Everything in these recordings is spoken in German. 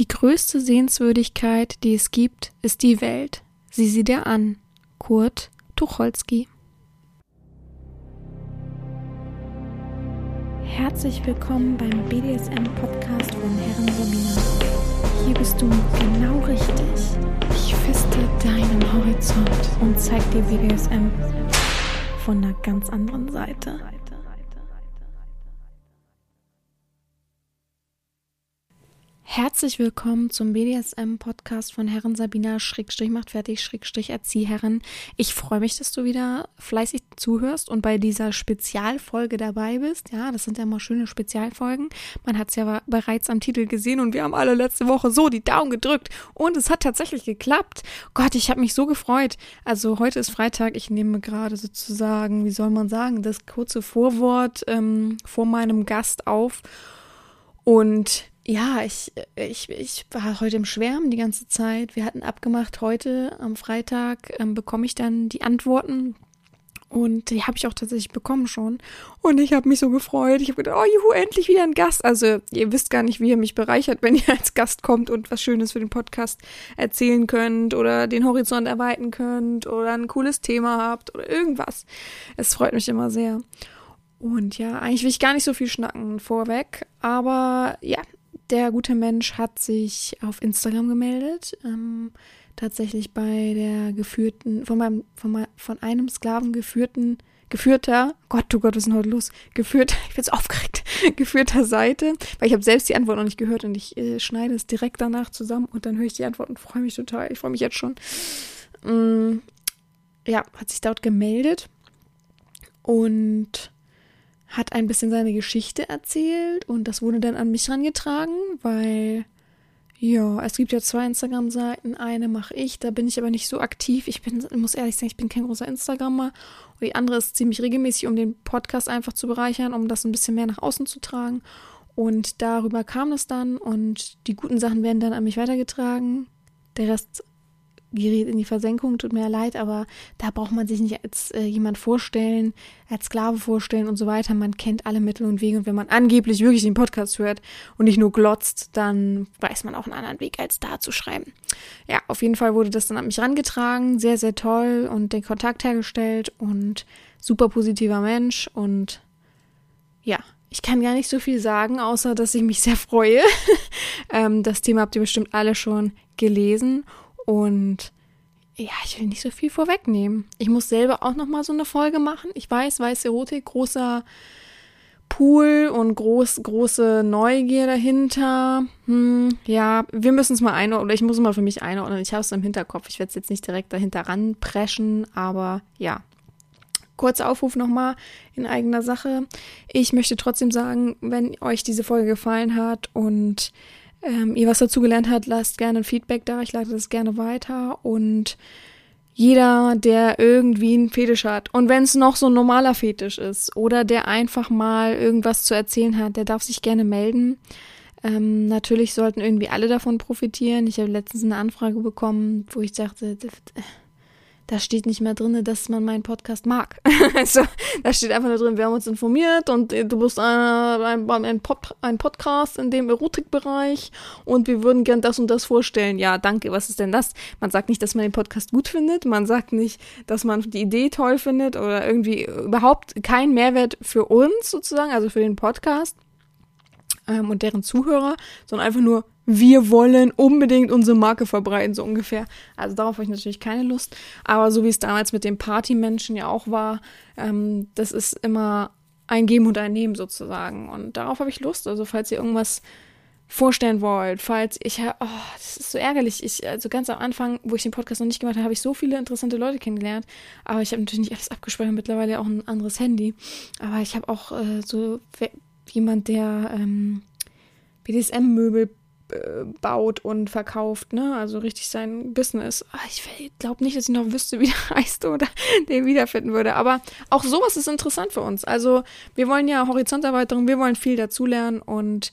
Die größte Sehenswürdigkeit, die es gibt, ist die Welt. Sieh sie dir an. Kurt Tucholsky. Herzlich willkommen beim BDSM-Podcast von Herren Sabina. Hier bist du genau richtig. Ich feste deinen Horizont und zeig dir BDSM von einer ganz anderen Seite. Herzlich willkommen zum BDSM-Podcast von Herren Sabina Schrägstrich macht fertig Schrägstrich Erzieherin. Ich freue mich, dass du wieder fleißig zuhörst und bei dieser Spezialfolge dabei bist. Ja, das sind ja immer schöne Spezialfolgen. Man hat es ja bereits am Titel gesehen und wir haben alle letzte Woche so die Daumen gedrückt und es hat tatsächlich geklappt. Gott, ich habe mich so gefreut. Also heute ist Freitag. Ich nehme gerade sozusagen, wie soll man sagen, das kurze Vorwort ähm, vor meinem Gast auf und ja, ich, ich, ich war heute im Schwärmen die ganze Zeit. Wir hatten abgemacht, heute am Freitag ähm, bekomme ich dann die Antworten. Und die habe ich auch tatsächlich bekommen schon. Und ich habe mich so gefreut. Ich habe gedacht, oh juhu, endlich wieder ein Gast. Also ihr wisst gar nicht, wie ihr mich bereichert, wenn ihr als Gast kommt und was Schönes für den Podcast erzählen könnt oder den Horizont erweitern könnt oder ein cooles Thema habt oder irgendwas. Es freut mich immer sehr. Und ja, eigentlich will ich gar nicht so viel schnacken vorweg. Aber ja, der gute Mensch hat sich auf Instagram gemeldet, ähm, tatsächlich bei der geführten, von meinem, von, mein, von einem Sklaven geführten, geführter, Gott, du oh Gott, was ist denn heute los? Geführter, ich bin so aufgeregt, geführter Seite, weil ich habe selbst die Antwort noch nicht gehört und ich äh, schneide es direkt danach zusammen und dann höre ich die Antwort und freue mich total. Ich freue mich jetzt schon. Ähm, ja, hat sich dort gemeldet und hat ein bisschen seine Geschichte erzählt und das wurde dann an mich herangetragen, weil ja, es gibt ja zwei Instagram-Seiten. Eine mache ich, da bin ich aber nicht so aktiv. Ich bin, muss ehrlich sagen, ich bin kein großer Instagrammer. Und die andere ist ziemlich regelmäßig, um den Podcast einfach zu bereichern, um das ein bisschen mehr nach außen zu tragen. Und darüber kam es dann und die guten Sachen werden dann an mich weitergetragen. Der Rest gerät in die Versenkung, tut mir leid, aber da braucht man sich nicht als äh, jemand vorstellen, als Sklave vorstellen und so weiter. Man kennt alle Mittel und Wege und wenn man angeblich wirklich den Podcast hört und nicht nur glotzt, dann weiß man auch einen anderen Weg, als da zu schreiben. Ja, auf jeden Fall wurde das dann an mich rangetragen, sehr, sehr toll und den Kontakt hergestellt und super positiver Mensch und ja, ich kann gar nicht so viel sagen, außer dass ich mich sehr freue. ähm, das Thema habt ihr bestimmt alle schon gelesen und ja, ich will nicht so viel vorwegnehmen. Ich muss selber auch noch mal so eine Folge machen. Ich weiß, weiß Erotik, großer Pool und groß, große Neugier dahinter. Hm, ja, wir müssen es mal einordnen, oder ich muss es mal für mich einordnen. Ich habe es im Hinterkopf. Ich werde es jetzt nicht direkt dahinter ranpreschen, aber ja. Kurzer Aufruf nochmal in eigener Sache. Ich möchte trotzdem sagen, wenn euch diese Folge gefallen hat und ähm, ihr was dazugelernt habt, lasst gerne ein Feedback da. Ich leite das gerne weiter. Und jeder, der irgendwie einen Fetisch hat, und wenn es noch so ein normaler Fetisch ist oder der einfach mal irgendwas zu erzählen hat, der darf sich gerne melden. Ähm, natürlich sollten irgendwie alle davon profitieren. Ich habe letztens eine Anfrage bekommen, wo ich dachte, da steht nicht mehr drin, dass man meinen Podcast mag. also, da steht einfach nur drin, wir haben uns informiert und du bist ein, ein, Pod, ein Podcast in dem Erotikbereich und wir würden gern das und das vorstellen. Ja, danke, was ist denn das? Man sagt nicht, dass man den Podcast gut findet, man sagt nicht, dass man die Idee toll findet oder irgendwie überhaupt kein Mehrwert für uns sozusagen, also für den Podcast ähm, und deren Zuhörer, sondern einfach nur, wir wollen unbedingt unsere Marke verbreiten, so ungefähr. Also darauf habe ich natürlich keine Lust. Aber so wie es damals mit den Partymenschen ja auch war, ähm, das ist immer ein Geben und ein Nehmen sozusagen. Und darauf habe ich Lust. Also falls ihr irgendwas vorstellen wollt, falls ich, oh, das ist so ärgerlich. Ich, also ganz am Anfang, wo ich den Podcast noch nicht gemacht habe, habe ich so viele interessante Leute kennengelernt. Aber ich habe natürlich nicht alles abgespeichert, mittlerweile auch ein anderes Handy. Aber ich habe auch äh, so jemand, der ähm, BDSM-Möbel baut und verkauft, ne? Also richtig sein Business. Ah, ich glaube nicht, dass ich noch wüsste, wie der heißt oder den wiederfinden würde. Aber auch sowas ist interessant für uns. Also wir wollen ja Horizonterweiterung, wir wollen viel dazulernen und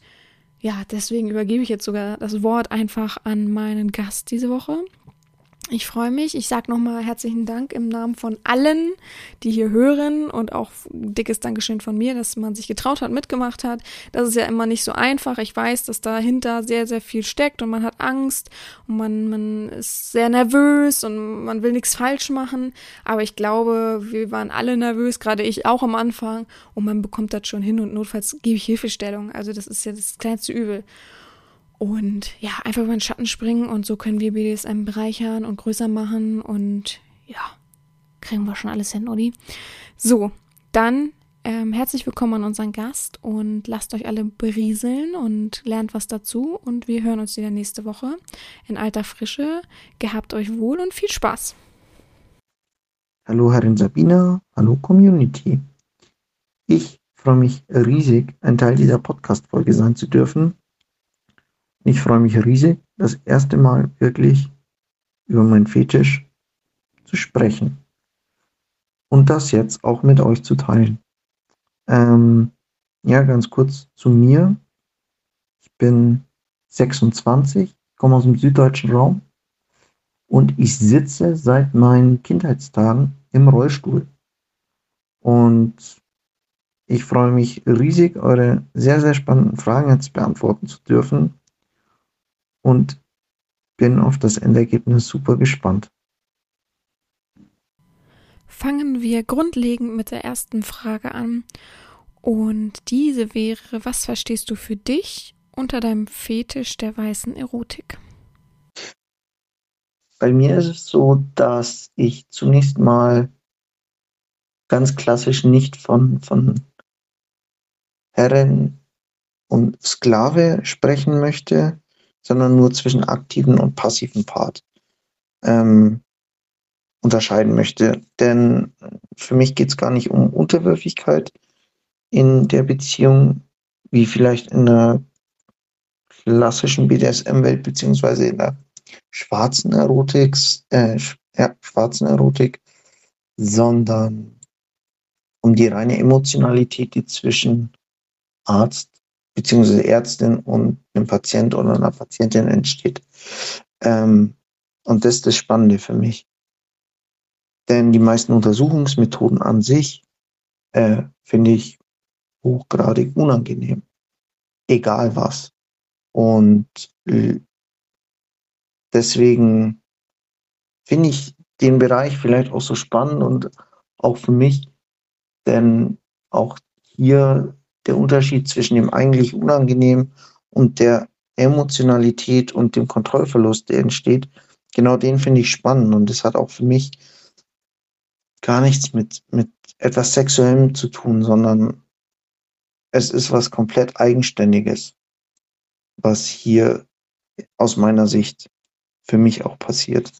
ja, deswegen übergebe ich jetzt sogar das Wort einfach an meinen Gast diese Woche. Ich freue mich. Ich sage nochmal herzlichen Dank im Namen von allen, die hier hören und auch dickes Dankeschön von mir, dass man sich getraut hat, mitgemacht hat. Das ist ja immer nicht so einfach. Ich weiß, dass dahinter sehr, sehr viel steckt und man hat Angst und man, man ist sehr nervös und man will nichts falsch machen. Aber ich glaube, wir waren alle nervös, gerade ich auch am Anfang und man bekommt das schon hin und notfalls gebe ich Hilfestellung. Also das ist ja das kleinste Übel. Und ja, einfach über den Schatten springen und so können wir BDSM bereichern und größer machen und ja, kriegen wir schon alles hin, Odi. So, dann ähm, herzlich willkommen an unseren Gast und lasst euch alle berieseln und lernt was dazu und wir hören uns wieder nächste Woche in alter Frische. Gehabt euch wohl und viel Spaß. Hallo Herrin Sabina, hallo Community. Ich freue mich riesig, ein Teil dieser Podcast-Folge sein zu dürfen ich freue mich riesig, das erste Mal wirklich über meinen Fetisch zu sprechen. Und das jetzt auch mit euch zu teilen. Ähm, ja, ganz kurz zu mir. Ich bin 26, komme aus dem süddeutschen Raum und ich sitze seit meinen Kindheitstagen im Rollstuhl. Und ich freue mich riesig, eure sehr, sehr spannenden Fragen jetzt beantworten zu dürfen und bin auf das Endergebnis super gespannt. Fangen wir grundlegend mit der ersten Frage an. Und diese wäre, was verstehst du für dich unter deinem Fetisch der weißen Erotik? Bei mir ist es so, dass ich zunächst mal ganz klassisch nicht von, von Herren und Sklave sprechen möchte, sondern nur zwischen aktiven und passiven Part ähm, unterscheiden möchte. Denn für mich geht es gar nicht um Unterwürfigkeit in der Beziehung, wie vielleicht in der klassischen BDSM-Welt, beziehungsweise in der schwarzen Erotik, äh, ja, schwarzen Erotik, sondern um die reine Emotionalität, die zwischen Arzt beziehungsweise Ärztin und einem Patient oder einer Patientin entsteht. Ähm, und das ist das Spannende für mich. Denn die meisten Untersuchungsmethoden an sich äh, finde ich hochgradig unangenehm. Egal was. Und deswegen finde ich den Bereich vielleicht auch so spannend und auch für mich, denn auch hier der Unterschied zwischen dem eigentlich Unangenehmen und der Emotionalität und dem Kontrollverlust, der entsteht, genau den finde ich spannend. Und das hat auch für mich gar nichts mit, mit etwas Sexuellem zu tun, sondern es ist was komplett Eigenständiges, was hier aus meiner Sicht für mich auch passiert.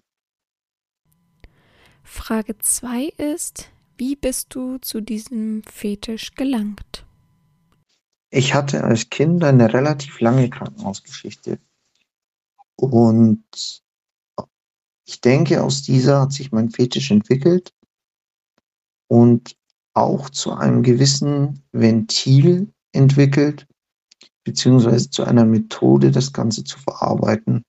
Frage 2 ist, wie bist du zu diesem Fetisch gelangt? Ich hatte als Kind eine relativ lange Krankenhausgeschichte. Und ich denke, aus dieser hat sich mein Fetisch entwickelt und auch zu einem gewissen Ventil entwickelt, beziehungsweise zu einer Methode, das Ganze zu verarbeiten.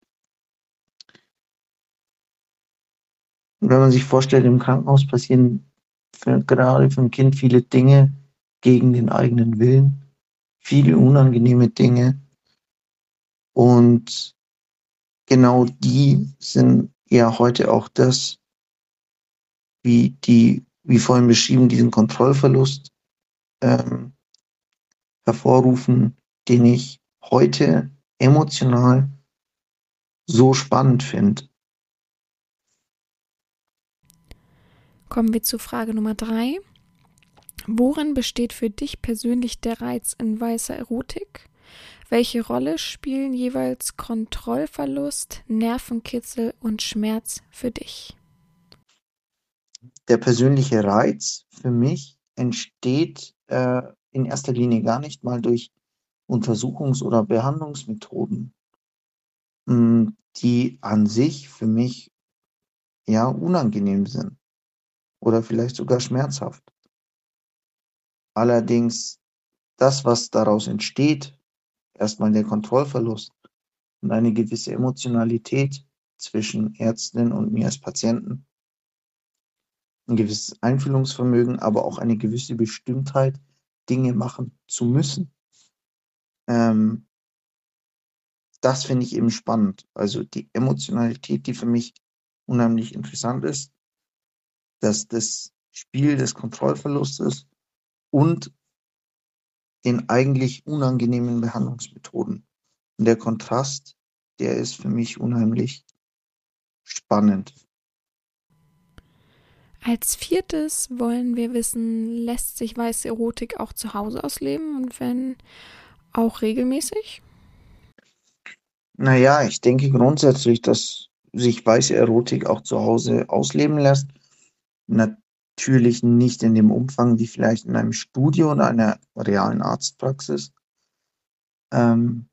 Wenn man sich vorstellt, im Krankenhaus passieren für, gerade für ein Kind viele Dinge gegen den eigenen Willen viele unangenehme Dinge. Und genau die sind ja heute auch das, wie die, wie vorhin beschrieben, diesen Kontrollverlust ähm, hervorrufen, den ich heute emotional so spannend finde. Kommen wir zu Frage Nummer drei. Worin besteht für dich persönlich der Reiz in weißer Erotik? Welche Rolle spielen jeweils Kontrollverlust, Nervenkitzel und Schmerz für dich? Der persönliche Reiz für mich entsteht äh, in erster Linie gar nicht mal durch Untersuchungs- oder Behandlungsmethoden, hm, die an sich für mich ja unangenehm sind oder vielleicht sogar schmerzhaft. Allerdings das, was daraus entsteht, erstmal der Kontrollverlust und eine gewisse Emotionalität, zwischen Ärztin und mir als Patienten. Ein gewisses Einfühlungsvermögen, aber auch eine gewisse Bestimmtheit, Dinge machen zu müssen. Ähm, das finde ich eben spannend. Also die Emotionalität, die für mich unheimlich interessant ist, dass das Spiel des Kontrollverlustes und den eigentlich unangenehmen Behandlungsmethoden. Und der Kontrast, der ist für mich unheimlich spannend. Als viertes wollen wir wissen, lässt sich weiße Erotik auch zu Hause ausleben und wenn auch regelmäßig? Naja, ich denke grundsätzlich, dass sich weiße Erotik auch zu Hause ausleben lässt. Natürlich nicht in dem Umfang wie vielleicht in einem Studio oder einer realen Arztpraxis, ähm,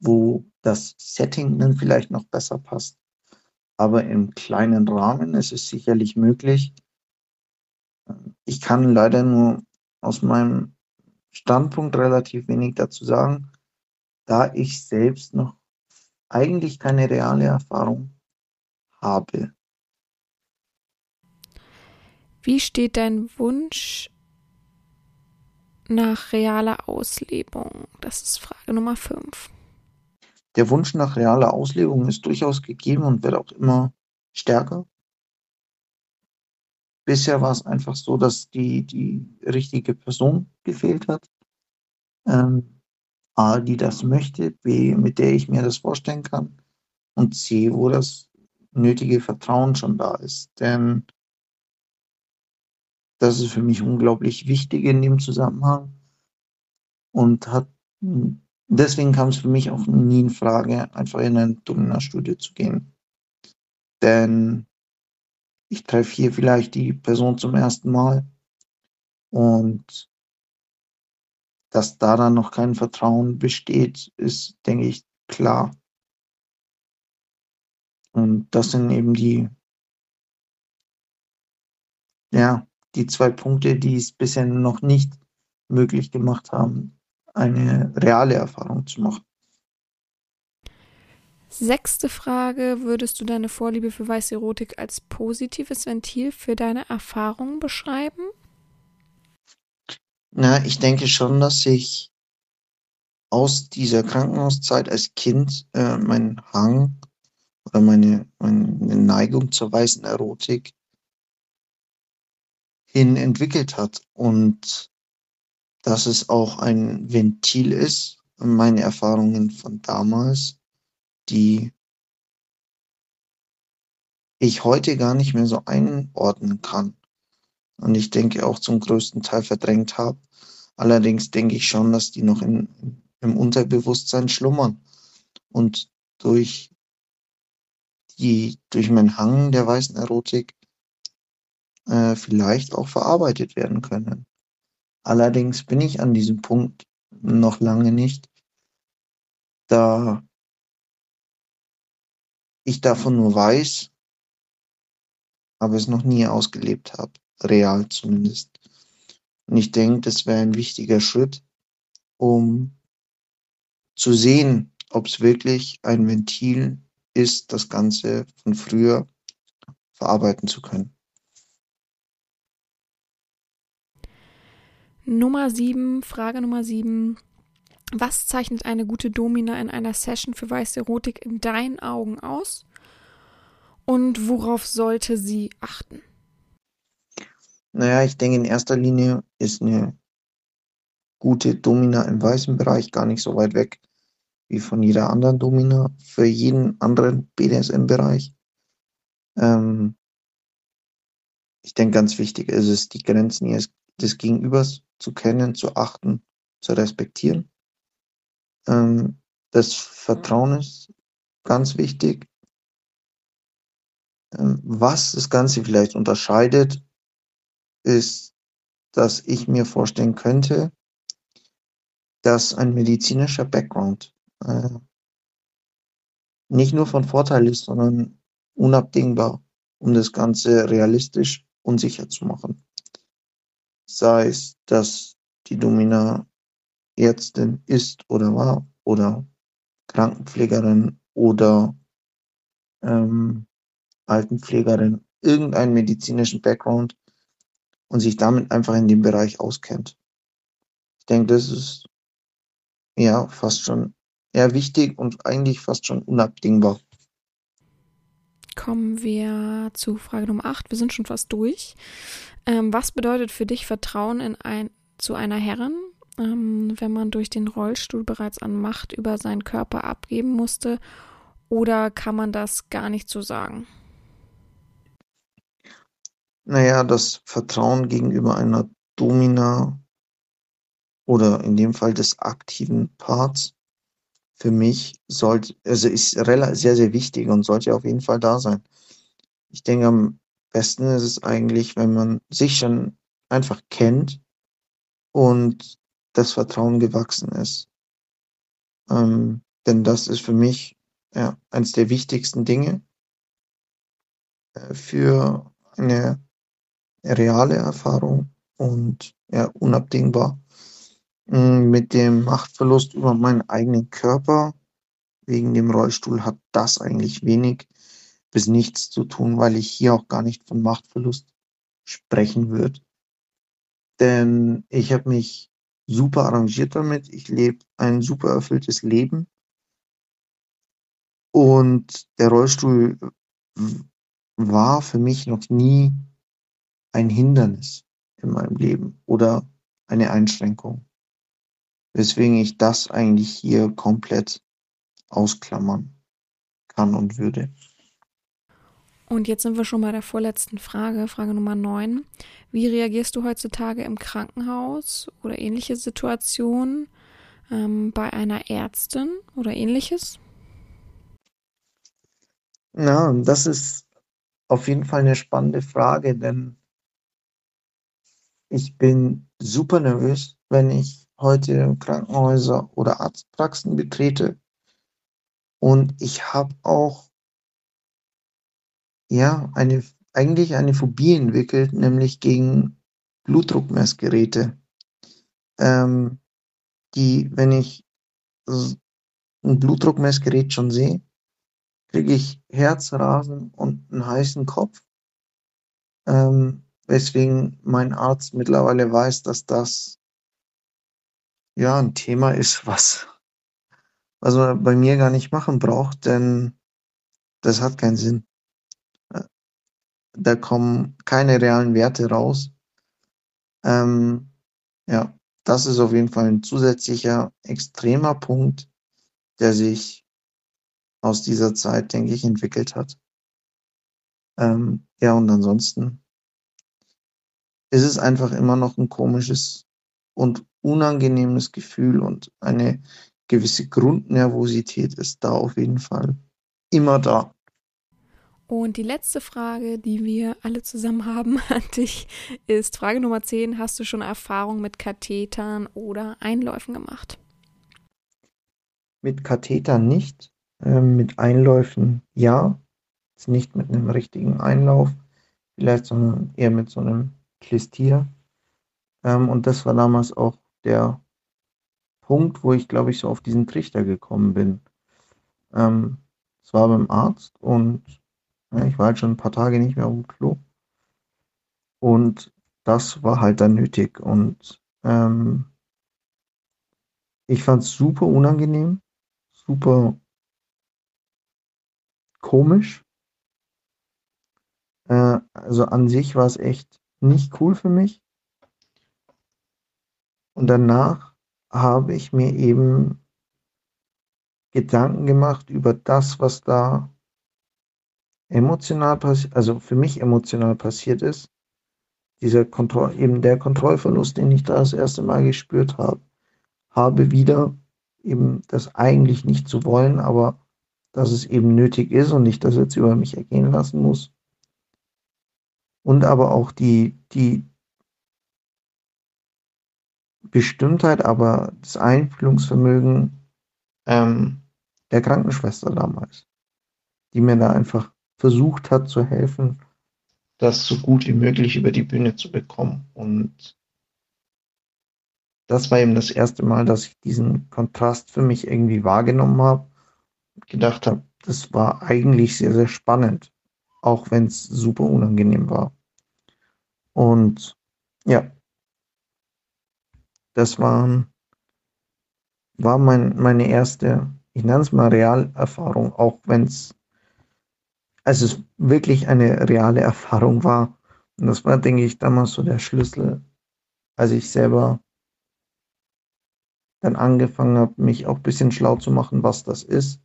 wo das Setting dann vielleicht noch besser passt. Aber im kleinen Rahmen ist es sicherlich möglich. Ich kann leider nur aus meinem Standpunkt relativ wenig dazu sagen, da ich selbst noch eigentlich keine reale Erfahrung habe. Wie steht dein Wunsch nach realer Auslebung? Das ist Frage Nummer 5. Der Wunsch nach realer Auslebung ist durchaus gegeben und wird auch immer stärker. Bisher war es einfach so, dass die, die richtige Person gefehlt hat. Ähm, A, die das möchte, B, mit der ich mir das vorstellen kann und C, wo das nötige Vertrauen schon da ist. Denn das ist für mich unglaublich wichtig in dem Zusammenhang und hat deswegen kam es für mich auch nie in Frage, einfach in eine Domina-Studie zu gehen. Denn ich treffe hier vielleicht die Person zum ersten Mal und dass da dann noch kein Vertrauen besteht, ist, denke ich, klar. Und das sind eben die, ja, die zwei Punkte, die es bisher noch nicht möglich gemacht haben, eine reale Erfahrung zu machen. Sechste Frage. Würdest du deine Vorliebe für weiße Erotik als positives Ventil für deine Erfahrungen beschreiben? Na, ich denke schon, dass ich aus dieser Krankenhauszeit als Kind äh, meinen Hang oder meine, meine Neigung zur weißen Erotik hin entwickelt hat und dass es auch ein Ventil ist, meine Erfahrungen von damals die ich heute gar nicht mehr so einordnen kann. Und ich denke auch zum größten Teil verdrängt habe. Allerdings denke ich schon, dass die noch in, im Unterbewusstsein schlummern. Und durch die, durch meinen Hang der weißen Erotik äh, vielleicht auch verarbeitet werden können. Allerdings bin ich an diesem Punkt noch lange nicht, da ich davon nur weiß, aber es noch nie ausgelebt habe, real zumindest. Und ich denke, das wäre ein wichtiger Schritt, um zu sehen, ob es wirklich ein Ventil ist, das Ganze von früher verarbeiten zu können. Nummer sieben, Frage Nummer sieben. Was zeichnet eine gute Domina in einer Session für weiße Erotik in deinen Augen aus? Und worauf sollte sie achten? Naja, ich denke, in erster Linie ist eine gute Domina im weißen Bereich gar nicht so weit weg wie von jeder anderen Domina für jeden anderen BDSM-Bereich. Ähm, ich denke, ganz wichtig ist es, die Grenzen des Gegenübers zu kennen, zu achten, zu respektieren. Ähm, das Vertrauen ist ganz wichtig. Ähm, was das Ganze vielleicht unterscheidet, ist, dass ich mir vorstellen könnte, dass ein medizinischer Background äh, nicht nur von Vorteil ist, sondern unabdingbar, um das Ganze realistisch und sicher zu machen. Sei es, dass die Domina Ärztin ist oder war oder Krankenpflegerin oder ähm, Altenpflegerin irgendeinen medizinischen Background und sich damit einfach in dem Bereich auskennt. Ich denke, das ist ja fast schon eher wichtig und eigentlich fast schon unabdingbar. Kommen wir zu Frage Nummer 8. Wir sind schon fast durch. Ähm, was bedeutet für dich Vertrauen in ein, zu einer Herrin, ähm, wenn man durch den Rollstuhl bereits an Macht über seinen Körper abgeben musste? Oder kann man das gar nicht so sagen? Naja, das Vertrauen gegenüber einer Domina oder in dem Fall des aktiven Parts für mich sollte, also ist sehr, sehr wichtig und sollte auf jeden Fall da sein. Ich denke, am besten ist es eigentlich, wenn man sich schon einfach kennt und das Vertrauen gewachsen ist. Ähm, denn das ist für mich ja, eines der wichtigsten Dinge äh, für eine reale Erfahrung und ja, unabdingbar. Hm, mit dem Machtverlust über meinen eigenen Körper wegen dem Rollstuhl hat das eigentlich wenig bis nichts zu tun, weil ich hier auch gar nicht von Machtverlust sprechen würde. Denn ich habe mich super arrangiert damit. Ich lebe ein super erfülltes Leben. Und der Rollstuhl war für mich noch nie ein Hindernis in meinem Leben oder eine Einschränkung. Weswegen ich das eigentlich hier komplett ausklammern kann und würde. Und jetzt sind wir schon bei der vorletzten Frage, Frage Nummer 9. Wie reagierst du heutzutage im Krankenhaus oder ähnliche Situationen ähm, bei einer Ärztin oder ähnliches? Ja, das ist auf jeden Fall eine spannende Frage, denn ich bin super nervös, wenn ich heute Krankenhäuser oder Arztpraxen betrete. Und ich habe auch ja eine eigentlich eine Phobie entwickelt, nämlich gegen Blutdruckmessgeräte. Ähm, die, wenn ich ein Blutdruckmessgerät schon sehe, kriege ich Herzrasen und einen heißen Kopf. Ähm, weswegen mein Arzt mittlerweile weiß, dass das ja ein Thema ist, was, was man bei mir gar nicht machen braucht, denn das hat keinen Sinn. Da kommen keine realen Werte raus. Ähm, ja, das ist auf jeden Fall ein zusätzlicher extremer Punkt, der sich aus dieser Zeit, denke ich, entwickelt hat. Ähm, ja, und ansonsten ist es einfach immer noch ein komisches und unangenehmes Gefühl und eine gewisse Grundnervosität ist da auf jeden Fall immer da. Und die letzte Frage, die wir alle zusammen haben an dich, ist Frage Nummer 10. Hast du schon Erfahrung mit Kathetern oder Einläufen gemacht? Mit Kathetern nicht, äh, mit Einläufen ja. Jetzt nicht mit einem richtigen Einlauf, vielleicht, sondern eher mit so einem Klistier. Ähm, und das war damals auch der Punkt, wo ich, glaube ich, so auf diesen Trichter gekommen bin. Ähm, es war beim Arzt und ja, ich war halt schon ein paar Tage nicht mehr auf dem Klo. Und das war halt dann nötig. Und ähm, ich fand es super unangenehm, super komisch. Äh, also an sich war es echt nicht cool für mich. Und danach habe ich mir eben Gedanken gemacht über das, was da emotional passiert, also für mich emotional passiert ist. Dieser Kontroll, eben der Kontrollverlust, den ich da das erste Mal gespürt habe, habe wieder eben das eigentlich nicht zu wollen, aber dass es eben nötig ist und ich das jetzt über mich ergehen lassen muss. Und aber auch die, die Bestimmtheit, aber das Einfühlungsvermögen ähm, der Krankenschwester damals, die mir da einfach versucht hat zu helfen, das so gut wie möglich über die Bühne zu bekommen. Und das war eben das erste Mal, dass ich diesen Kontrast für mich irgendwie wahrgenommen habe und gedacht habe, das war eigentlich sehr, sehr spannend, auch wenn es super unangenehm war. Und ja, das war, war mein, meine erste, ich nenne es mal Realerfahrung, auch wenn es, also es wirklich eine reale Erfahrung war. Und das war, denke ich, damals so der Schlüssel, als ich selber dann angefangen habe, mich auch ein bisschen schlau zu machen, was das ist.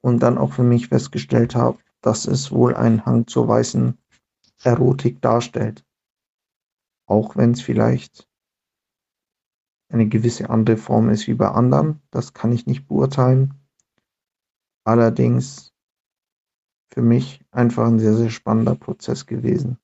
Und dann auch für mich festgestellt habe, dass es wohl einen Hang zur weißen Erotik darstellt. Auch wenn es vielleicht eine gewisse andere Form ist wie bei anderen, das kann ich nicht beurteilen. Allerdings für mich einfach ein sehr, sehr spannender Prozess gewesen.